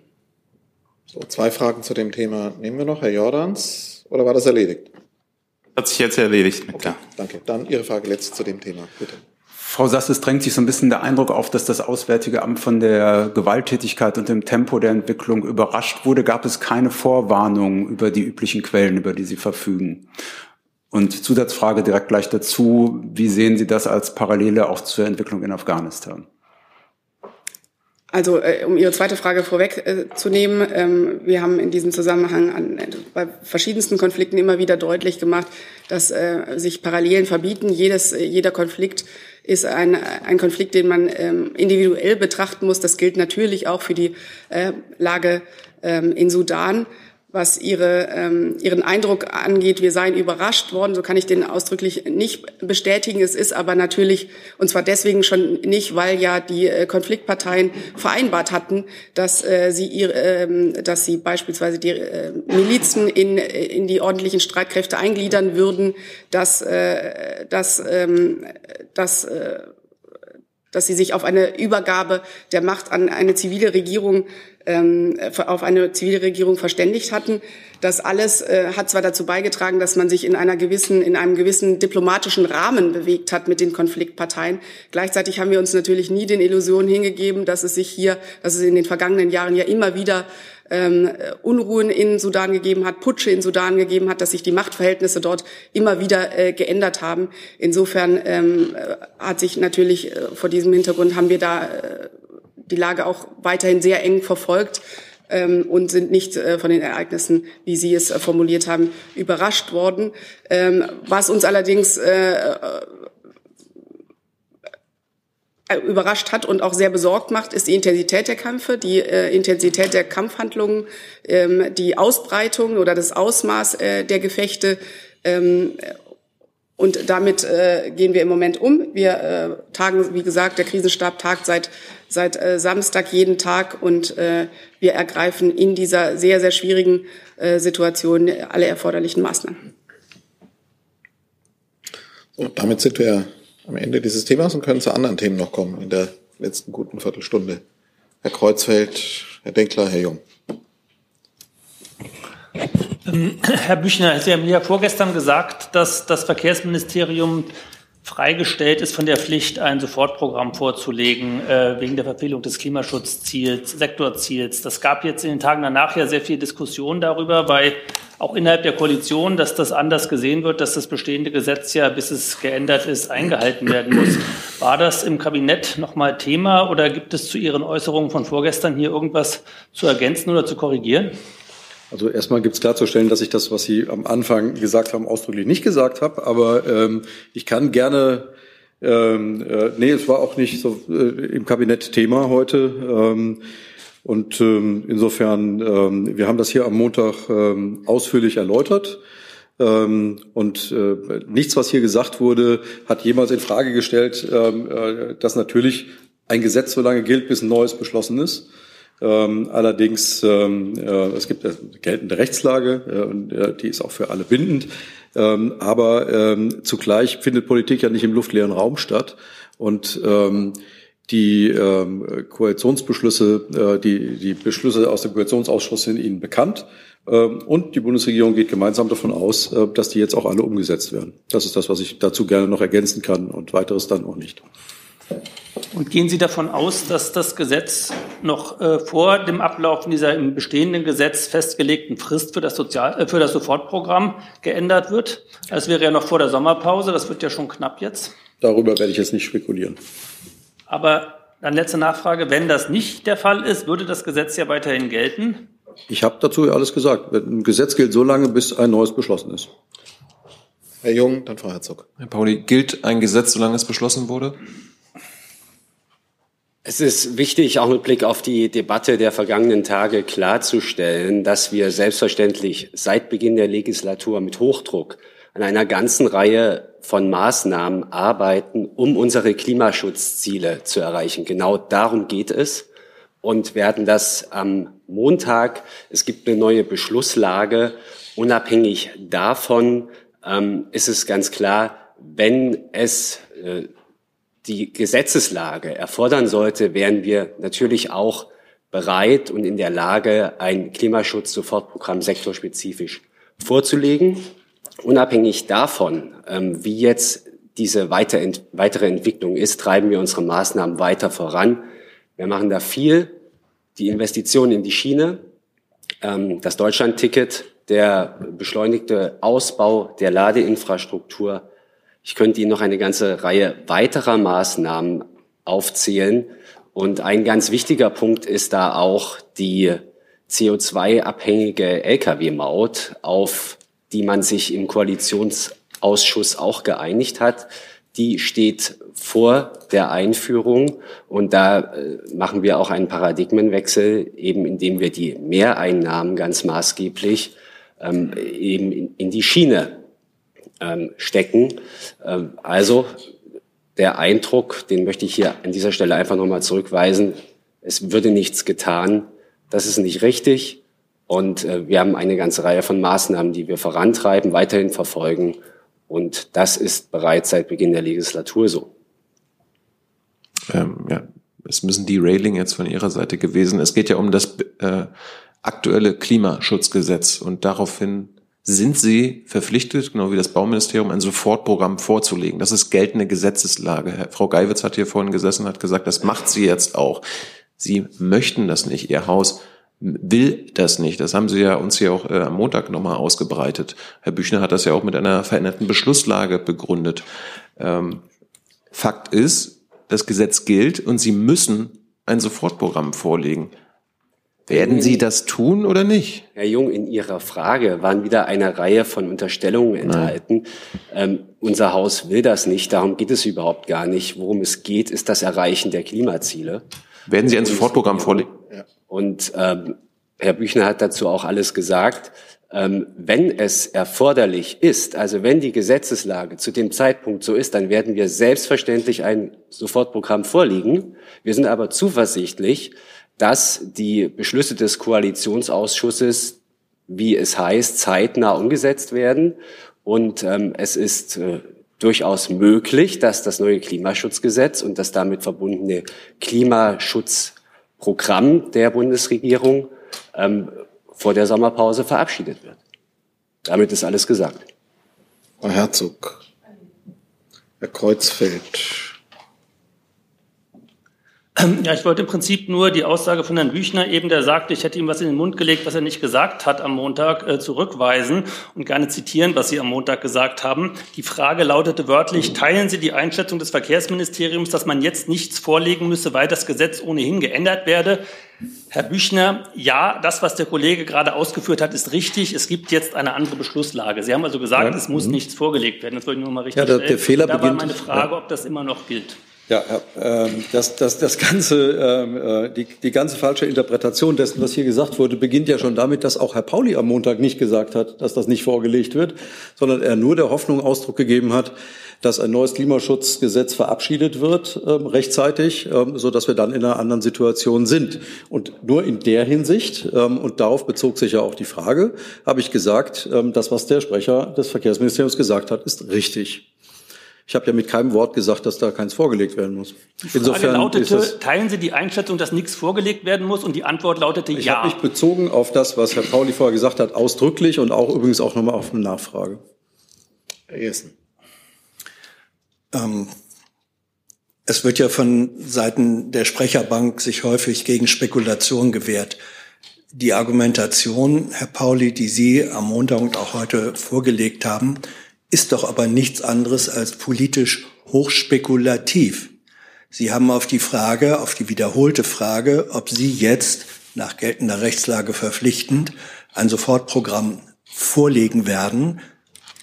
So, zwei Fragen zu dem Thema nehmen wir noch. Herr Jordans, oder war das erledigt? Hat sich jetzt erledigt. Okay, danke. Dann Ihre Frage letzt zu dem Thema, bitte. Frau Sass, es drängt sich so ein bisschen der Eindruck auf, dass das Auswärtige Amt von der Gewalttätigkeit und dem Tempo der Entwicklung überrascht wurde. Gab es keine Vorwarnung über die üblichen Quellen, über die Sie verfügen? Und Zusatzfrage direkt gleich dazu, wie sehen Sie das als Parallele auch zur Entwicklung in Afghanistan? Also äh, um Ihre zweite Frage vorwegzunehmen, äh, ähm, wir haben in diesem Zusammenhang an, bei verschiedensten Konflikten immer wieder deutlich gemacht, dass äh, sich Parallelen verbieten. Jedes, jeder Konflikt ist ein, ein Konflikt, den man ähm, individuell betrachten muss. Das gilt natürlich auch für die äh, Lage ähm, in Sudan. Was ihre, ähm, ihren Eindruck angeht, wir seien überrascht worden, so kann ich den ausdrücklich nicht bestätigen. Es ist aber natürlich, und zwar deswegen schon nicht, weil ja die äh, Konfliktparteien vereinbart hatten, dass äh, sie ihre, äh, dass sie beispielsweise die äh, Milizen in, in die ordentlichen Streitkräfte eingliedern würden, dass, äh, dass, ähm, dass äh, dass sie sich auf eine Übergabe der Macht an eine zivile Regierung ähm, auf eine Zivilregierung verständigt hatten. Das alles äh, hat zwar dazu beigetragen, dass man sich in einer gewissen, in einem gewissen diplomatischen Rahmen bewegt hat mit den Konfliktparteien. Gleichzeitig haben wir uns natürlich nie den Illusionen hingegeben, dass es sich hier, dass es in den vergangenen Jahren ja immer wieder ähm, Unruhen in Sudan gegeben hat, Putsche in Sudan gegeben hat, dass sich die Machtverhältnisse dort immer wieder äh, geändert haben. Insofern ähm, hat sich natürlich äh, vor diesem Hintergrund haben wir da äh, die Lage auch weiterhin sehr eng verfolgt ähm, und sind nicht äh, von den Ereignissen, wie Sie es äh, formuliert haben, überrascht worden. Ähm, was uns allerdings äh, äh, überrascht hat und auch sehr besorgt macht, ist die Intensität der Kämpfe, die äh, Intensität der Kampfhandlungen, ähm, die Ausbreitung oder das Ausmaß äh, der Gefechte. Ähm, und damit äh, gehen wir im Moment um. Wir äh, tagen, wie gesagt, der Krisenstab tagt seit, seit äh, Samstag jeden Tag und äh, wir ergreifen in dieser sehr, sehr schwierigen äh, Situation alle erforderlichen Maßnahmen. So, damit sind wir am Ende dieses Themas und können zu anderen Themen noch kommen in der letzten guten Viertelstunde. Herr Kreuzfeld, Herr Denkler, Herr Jung. Ähm, Herr Büchner, Sie haben ja vorgestern gesagt, dass das Verkehrsministerium freigestellt ist von der Pflicht, ein Sofortprogramm vorzulegen äh, wegen der Verfehlung des Klimaschutzziels, Sektorziels. Das gab jetzt in den Tagen danach ja sehr viel Diskussion darüber, weil auch innerhalb der Koalition, dass das anders gesehen wird, dass das bestehende Gesetz ja, bis es geändert ist, eingehalten werden muss. War das im Kabinett nochmal Thema oder gibt es zu Ihren Äußerungen von vorgestern hier irgendwas zu ergänzen oder zu korrigieren? Also erstmal gibt es klarzustellen, dass ich das, was Sie am Anfang gesagt haben, ausdrücklich nicht gesagt habe. Aber ähm, ich kann gerne, ähm, äh, nee, es war auch nicht so äh, im Kabinett Thema heute. Ähm, und ähm, insofern, ähm, wir haben das hier am Montag ähm, ausführlich erläutert. Ähm, und äh, nichts, was hier gesagt wurde, hat jemals in Frage gestellt, ähm, äh, dass natürlich ein Gesetz so lange gilt, bis ein neues beschlossen ist. Ähm, allerdings, ähm, äh, es gibt eine geltende Rechtslage äh, und äh, die ist auch für alle bindend. Ähm, aber ähm, zugleich findet Politik ja nicht im luftleeren Raum statt. Und ähm, die ähm, Koalitionsbeschlüsse, äh, die, die Beschlüsse aus dem Koalitionsausschuss sind Ihnen bekannt. Und die Bundesregierung geht gemeinsam davon aus, äh, dass die jetzt auch alle umgesetzt werden. Das ist das, was ich dazu gerne noch ergänzen kann und weiteres dann auch nicht. Und gehen Sie davon aus, dass das Gesetz noch äh, vor dem Ablaufen dieser im bestehenden Gesetz festgelegten Frist für das, Sozial äh, für das Sofortprogramm geändert wird? Das wäre ja noch vor der Sommerpause, das wird ja schon knapp jetzt. Darüber werde ich jetzt nicht spekulieren. Aber dann letzte Nachfrage, wenn das nicht der Fall ist, würde das Gesetz ja weiterhin gelten? Ich habe dazu alles gesagt. Ein Gesetz gilt so lange, bis ein neues beschlossen ist. Herr Jung, dann Frau Herzog. Herr Pauli, gilt ein Gesetz, solange es beschlossen wurde? Es ist wichtig, auch mit Blick auf die Debatte der vergangenen Tage klarzustellen, dass wir selbstverständlich seit Beginn der Legislatur mit Hochdruck an einer ganzen Reihe von Maßnahmen arbeiten, um unsere Klimaschutzziele zu erreichen. Genau darum geht es und werden das am Montag, es gibt eine neue Beschlusslage, unabhängig davon ähm, ist es ganz klar, wenn es äh, die Gesetzeslage erfordern sollte, wären wir natürlich auch bereit und in der Lage, ein Klimaschutz-Sofortprogramm sektorspezifisch vorzulegen. Unabhängig davon, ähm, wie jetzt diese weitere Entwicklung ist, treiben wir unsere Maßnahmen weiter voran. Wir machen da viel. Die Investitionen in die Schiene, ähm, das Deutschland-Ticket, der beschleunigte Ausbau der Ladeinfrastruktur, ich könnte Ihnen noch eine ganze Reihe weiterer Maßnahmen aufzählen. Und ein ganz wichtiger Punkt ist da auch die CO2-abhängige Lkw-Maut, auf die man sich im Koalitionsausschuss auch geeinigt hat. Die steht vor der Einführung und da äh, machen wir auch einen Paradigmenwechsel, eben indem wir die Mehreinnahmen ganz maßgeblich ähm, eben in, in die Schiene ähm, stecken. Ähm, also der Eindruck, den möchte ich hier an dieser Stelle einfach nochmal zurückweisen, es würde nichts getan. Das ist nicht richtig. Und äh, wir haben eine ganze Reihe von Maßnahmen, die wir vorantreiben, weiterhin verfolgen. Und das ist bereits seit Beginn der Legislatur so. Ähm, ja, es müssen die Railing jetzt von Ihrer Seite gewesen. Es geht ja um das äh, aktuelle Klimaschutzgesetz und daraufhin sind sie verpflichtet, genau wie das Bauministerium, ein Sofortprogramm vorzulegen. Das ist geltende Gesetzeslage. Frau Geiwitz hat hier vorhin gesessen und hat gesagt, das macht sie jetzt auch. Sie möchten das nicht. Ihr Haus will das nicht. Das haben Sie ja uns hier auch äh, am Montag nochmal ausgebreitet. Herr Büchner hat das ja auch mit einer veränderten Beschlusslage begründet. Ähm, Fakt ist, das Gesetz gilt und Sie müssen ein Sofortprogramm vorlegen. Werden Sie das tun oder nicht? Herr Jung, in Ihrer Frage waren wieder eine Reihe von Unterstellungen enthalten. Ähm, unser Haus will das nicht, darum geht es überhaupt gar nicht. Worum es geht, ist das Erreichen der Klimaziele. Werden Sie ein Sofortprogramm vorlegen? Und ähm, Herr Büchner hat dazu auch alles gesagt. Ähm, wenn es erforderlich ist, also wenn die Gesetzeslage zu dem Zeitpunkt so ist, dann werden wir selbstverständlich ein Sofortprogramm vorlegen. Wir sind aber zuversichtlich, dass die Beschlüsse des Koalitionsausschusses, wie es heißt, zeitnah umgesetzt werden. Und ähm, es ist äh, durchaus möglich, dass das neue Klimaschutzgesetz und das damit verbundene Klimaschutzprogramm der Bundesregierung ähm, vor der Sommerpause verabschiedet wird. Damit ist alles gesagt. Frau Herzog, Herr Kreuzfeld, ja, ich wollte im Prinzip nur die Aussage von Herrn Büchner eben, der sagte, ich hätte ihm was in den Mund gelegt, was er nicht gesagt hat am Montag, äh, zurückweisen und gerne zitieren, was Sie am Montag gesagt haben. Die Frage lautete wörtlich, teilen Sie die Einschätzung des Verkehrsministeriums, dass man jetzt nichts vorlegen müsse, weil das Gesetz ohnehin geändert werde? Herr Büchner, ja, das, was der Kollege gerade ausgeführt hat, ist richtig. Es gibt jetzt eine andere Beschlusslage. Sie haben also gesagt, ja. es muss mhm. nichts vorgelegt werden. Das wollte ich nur mal richtig ja, der, der Fehler da beginnt, war meine Frage, ja. ob das immer noch gilt. Ja, ähm, das, das, das ganze, ähm, äh, die, die ganze falsche Interpretation dessen, was hier gesagt wurde, beginnt ja schon damit, dass auch Herr Pauli am Montag nicht gesagt hat, dass das nicht vorgelegt wird, sondern er nur der Hoffnung Ausdruck gegeben hat, dass ein neues Klimaschutzgesetz verabschiedet wird ähm, rechtzeitig, so dass wir dann in einer anderen Situation sind. Und nur in der Hinsicht und darauf bezog sich ja auch die Frage, habe ich gesagt, das was der Sprecher des Verkehrsministeriums gesagt hat, ist richtig. Ich habe ja mit keinem Wort gesagt, dass da keins vorgelegt werden muss. Die Frage Insofern lautete, teilen Sie die Einschätzung, dass nichts vorgelegt werden muss? Und die Antwort lautete ich ja. Ich habe mich bezogen auf das, was Herr Pauli vorher gesagt hat, ausdrücklich und auch übrigens auch nochmal auf eine Nachfrage. Herr Jessen. Ähm, es wird ja von Seiten der Sprecherbank sich häufig gegen Spekulation gewehrt. Die Argumentation, Herr Pauli, die Sie am Montag und auch heute vorgelegt haben, ist doch aber nichts anderes als politisch hochspekulativ. Sie haben auf die Frage, auf die wiederholte Frage, ob Sie jetzt nach geltender Rechtslage verpflichtend ein Sofortprogramm vorlegen werden,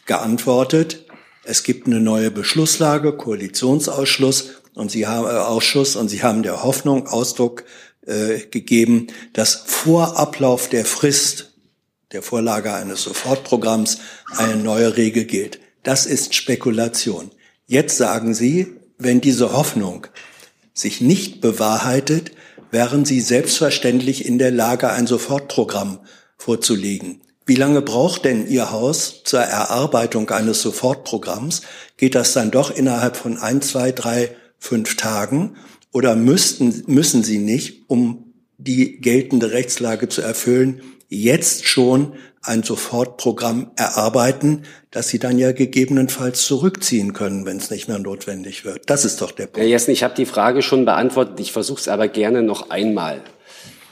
geantwortet, es gibt eine neue Beschlusslage, Koalitionsausschuss und Sie haben, äh, Ausschuss und Sie haben der Hoffnung Ausdruck äh, gegeben, dass vor Ablauf der Frist der Vorlage eines Sofortprogramms eine neue Regel gilt. Das ist Spekulation. Jetzt sagen Sie, wenn diese Hoffnung sich nicht bewahrheitet, wären Sie selbstverständlich in der Lage, ein Sofortprogramm vorzulegen. Wie lange braucht denn Ihr Haus zur Erarbeitung eines Sofortprogramms? Geht das dann doch innerhalb von ein, zwei, drei, fünf Tagen? Oder müssten, müssen Sie nicht, um die geltende Rechtslage zu erfüllen, jetzt schon ein Sofortprogramm erarbeiten, das Sie dann ja gegebenenfalls zurückziehen können, wenn es nicht mehr notwendig wird? Das ist doch der Punkt. Herr Jessen, ich habe die Frage schon beantwortet. Ich versuche es aber gerne noch einmal.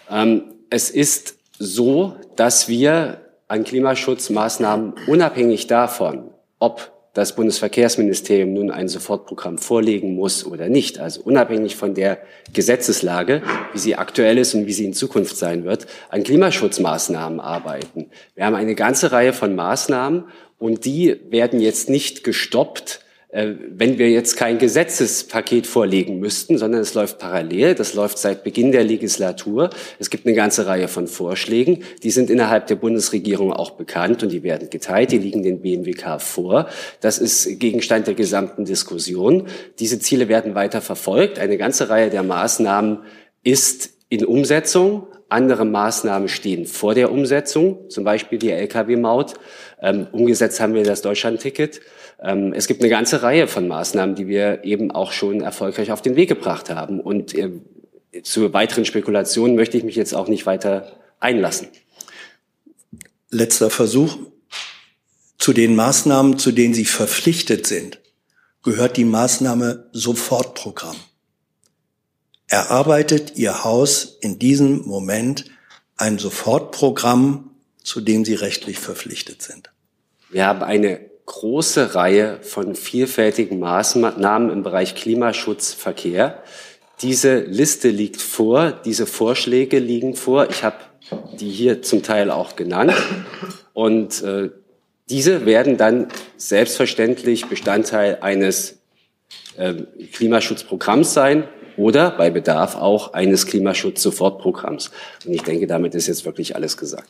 Ähm, es ist so, dass wir an Klimaschutzmaßnahmen unabhängig davon, ob das Bundesverkehrsministerium nun ein Sofortprogramm vorlegen muss oder nicht, also unabhängig von der Gesetzeslage, wie sie aktuell ist und wie sie in Zukunft sein wird, an Klimaschutzmaßnahmen arbeiten. Wir haben eine ganze Reihe von Maßnahmen und die werden jetzt nicht gestoppt, wenn wir jetzt kein Gesetzespaket vorlegen müssten, sondern es läuft parallel. Das läuft seit Beginn der Legislatur. Es gibt eine ganze Reihe von Vorschlägen. Die sind innerhalb der Bundesregierung auch bekannt und die werden geteilt. Die liegen den BMWK vor. Das ist Gegenstand der gesamten Diskussion. Diese Ziele werden weiter verfolgt. Eine ganze Reihe der Maßnahmen ist in Umsetzung. Andere Maßnahmen stehen vor der Umsetzung, zum Beispiel die Lkw-Maut. Ähm, umgesetzt haben wir das Deutschland-Ticket. Es gibt eine ganze Reihe von Maßnahmen, die wir eben auch schon erfolgreich auf den Weg gebracht haben. Und äh, zu weiteren Spekulationen möchte ich mich jetzt auch nicht weiter einlassen. Letzter Versuch. Zu den Maßnahmen, zu denen Sie verpflichtet sind, gehört die Maßnahme Sofortprogramm. Erarbeitet Ihr Haus in diesem Moment ein Sofortprogramm, zu dem Sie rechtlich verpflichtet sind? Wir haben eine große Reihe von vielfältigen Maßnahmen im Bereich Klimaschutz, Verkehr. Diese Liste liegt vor, diese Vorschläge liegen vor. Ich habe die hier zum Teil auch genannt. Und äh, diese werden dann selbstverständlich Bestandteil eines äh, Klimaschutzprogramms sein oder bei Bedarf auch eines Klimaschutz-Sofortprogramms. Und ich denke, damit ist jetzt wirklich alles gesagt.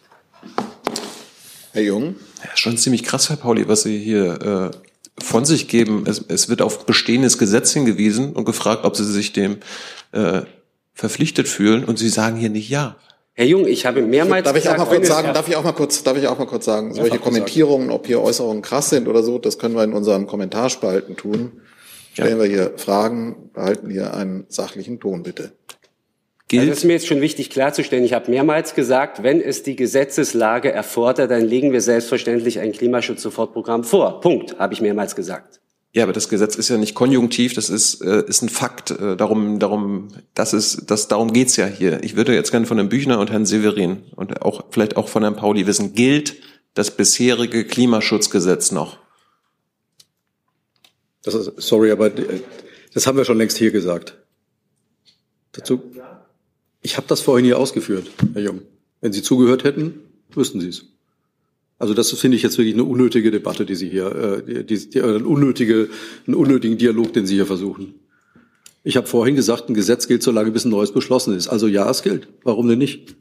Herr Jung? Ja, schon ziemlich krass, Herr Pauli, was Sie hier äh, von sich geben. Es, es wird auf bestehendes Gesetz hingewiesen und gefragt, ob Sie sich dem äh, verpflichtet fühlen und Sie sagen hier nicht ja. Herr Jung, ich habe mehrmals darf ich auch mal kurz sagen, darf ich auch mal kurz, darf ich auch mal kurz sagen, solche Kommentierungen, ob hier Äußerungen krass sind oder so, das können wir in unseren Kommentarspalten tun. Stellen ja. wir hier Fragen, behalten hier einen sachlichen Ton, bitte gilt. Also ist mir jetzt schon wichtig klarzustellen. Ich habe mehrmals gesagt, wenn es die Gesetzeslage erfordert, dann legen wir selbstverständlich ein Klimaschutzsofortprogramm vor. Punkt, habe ich mehrmals gesagt. Ja, aber das Gesetz ist ja nicht konjunktiv, das ist, äh, ist ein Fakt. Äh, darum, darum, das ist, das, darum geht's ja hier. Ich würde jetzt gerne von Herrn Büchner und Herrn Severin und auch vielleicht auch von Herrn Pauli wissen, gilt das bisherige Klimaschutzgesetz noch? Das ist, sorry, aber das haben wir schon längst hier gesagt. Dazu, ich habe das vorhin hier ausgeführt, Herr Jung. Wenn Sie zugehört hätten, wüssten Sie es. Also das finde ich jetzt wirklich eine unnötige Debatte, die Sie hier, äh, die, die, äh, unnötige, einen unnötigen Dialog, den Sie hier versuchen. Ich habe vorhin gesagt, ein Gesetz gilt, solange bis ein neues beschlossen ist. Also ja, es gilt. Warum denn nicht?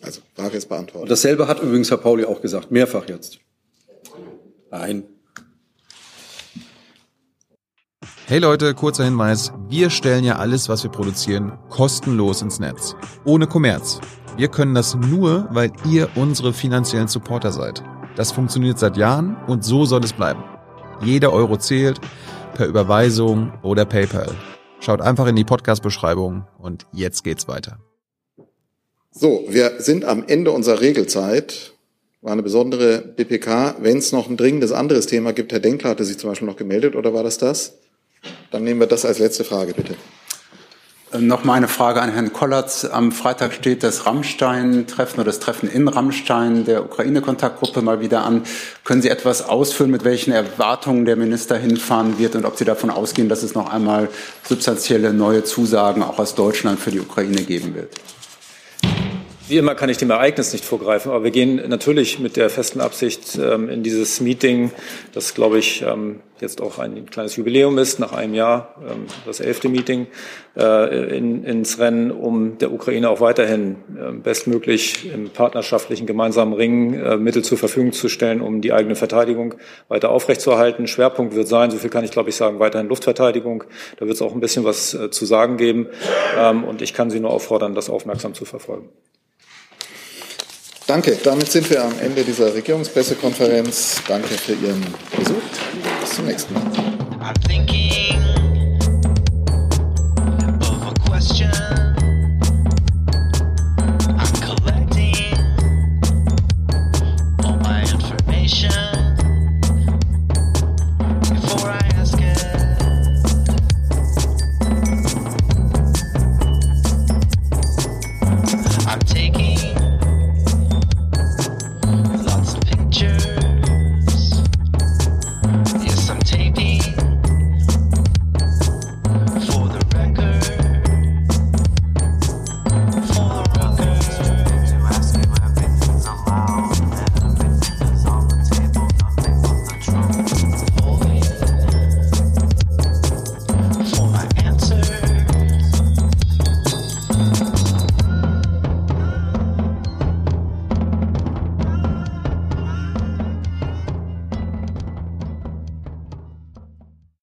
Also, Frage ist beantwortet. Und dasselbe hat übrigens Herr Pauli auch gesagt, mehrfach jetzt. Nein. Hey Leute, kurzer Hinweis. Wir stellen ja alles, was wir produzieren, kostenlos ins Netz. Ohne Kommerz. Wir können das nur, weil ihr unsere finanziellen Supporter seid. Das funktioniert seit Jahren und so soll es bleiben. Jeder Euro zählt, per Überweisung oder PayPal. Schaut einfach in die Podcast-Beschreibung und jetzt geht's weiter. So, wir sind am Ende unserer Regelzeit. War eine besondere BPK. Wenn es noch ein dringendes anderes Thema gibt, Herr Denkler hatte sich zum Beispiel noch gemeldet, oder war das das? Dann nehmen wir das als letzte Frage, bitte. Noch mal eine Frage an Herrn Kollatz. Am Freitag steht das Rammstein-Treffen oder das Treffen in Rammstein der Ukraine-Kontaktgruppe mal wieder an. Können Sie etwas ausführen, mit welchen Erwartungen der Minister hinfahren wird und ob Sie davon ausgehen, dass es noch einmal substanzielle neue Zusagen auch aus Deutschland für die Ukraine geben wird? Wie immer kann ich dem Ereignis nicht vorgreifen, aber wir gehen natürlich mit der festen Absicht ähm, in dieses Meeting, das, glaube ich, ähm, jetzt auch ein kleines Jubiläum ist, nach einem Jahr, ähm, das elfte Meeting, äh, in, ins Rennen, um der Ukraine auch weiterhin äh, bestmöglich im partnerschaftlichen gemeinsamen Ringen äh, Mittel zur Verfügung zu stellen, um die eigene Verteidigung weiter aufrechtzuerhalten. Schwerpunkt wird sein, so viel kann ich, glaube ich, sagen, weiterhin Luftverteidigung. Da wird es auch ein bisschen was äh, zu sagen geben. Ähm, und ich kann Sie nur auffordern, das aufmerksam zu verfolgen. Danke. Damit sind wir am Ende dieser Regierungspressekonferenz. Danke für Ihren Besuch. Bis zum nächsten Mal.